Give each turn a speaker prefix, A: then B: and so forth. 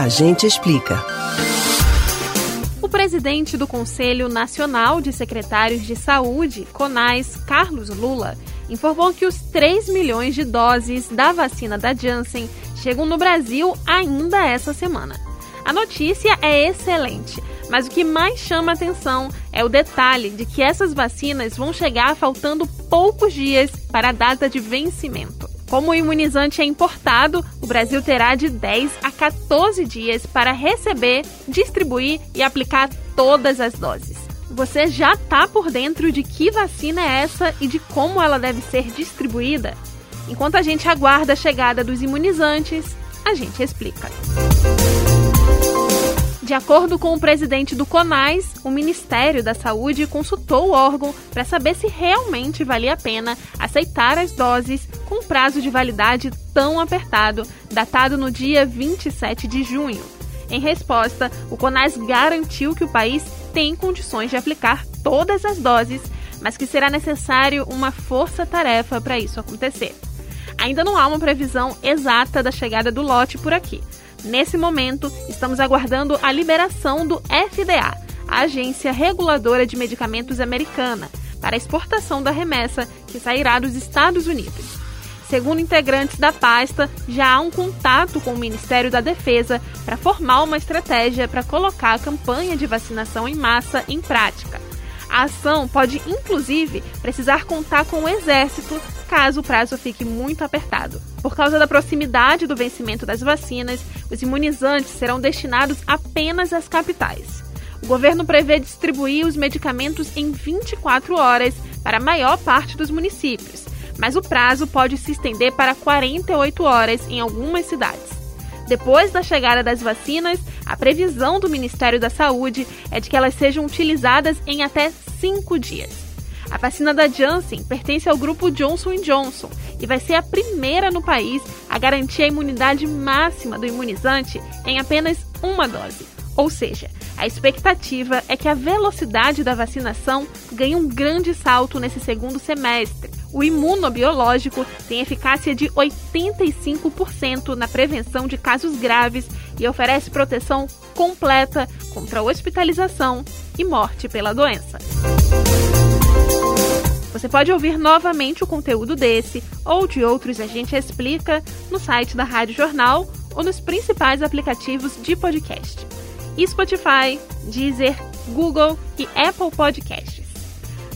A: A gente explica.
B: O presidente do Conselho Nacional de Secretários de Saúde, CONAS, Carlos Lula, informou que os 3 milhões de doses da vacina da Janssen chegam no Brasil ainda essa semana. A notícia é excelente, mas o que mais chama atenção é o detalhe de que essas vacinas vão chegar faltando poucos dias para a data de vencimento. Como o imunizante é importado, o Brasil terá de 10 a 14 dias para receber, distribuir e aplicar todas as doses. Você já está por dentro de que vacina é essa e de como ela deve ser distribuída? Enquanto a gente aguarda a chegada dos imunizantes, a gente explica. De acordo com o presidente do CONAS, o Ministério da Saúde consultou o órgão para saber se realmente valia a pena aceitar as doses com prazo de validade tão apertado, datado no dia 27 de junho. Em resposta, o CONAS garantiu que o país tem condições de aplicar todas as doses, mas que será necessário uma força-tarefa para isso acontecer. Ainda não há uma previsão exata da chegada do lote por aqui. Nesse momento, estamos aguardando a liberação do FDA, a Agência Reguladora de Medicamentos Americana, para a exportação da remessa que sairá dos Estados Unidos. Segundo integrantes da pasta, já há um contato com o Ministério da Defesa para formar uma estratégia para colocar a campanha de vacinação em massa em prática. A ação pode, inclusive, precisar contar com o Exército caso o prazo fique muito apertado. Por causa da proximidade do vencimento das vacinas, os imunizantes serão destinados apenas às capitais. O governo prevê distribuir os medicamentos em 24 horas para a maior parte dos municípios, mas o prazo pode se estender para 48 horas em algumas cidades. Depois da chegada das vacinas, a previsão do Ministério da Saúde é de que elas sejam utilizadas em até cinco dias. A vacina da Janssen pertence ao grupo Johnson Johnson e vai ser a primeira no país a garantir a imunidade máxima do imunizante em apenas uma dose. Ou seja, a expectativa é que a velocidade da vacinação ganhe um grande salto nesse segundo semestre, o imunobiológico tem eficácia de 85% na prevenção de casos graves e oferece proteção completa contra hospitalização e morte pela doença. Você pode ouvir novamente o conteúdo desse ou de outros A Gente Explica no site da Rádio Jornal ou nos principais aplicativos de podcast: Spotify, Deezer, Google e Apple Podcasts.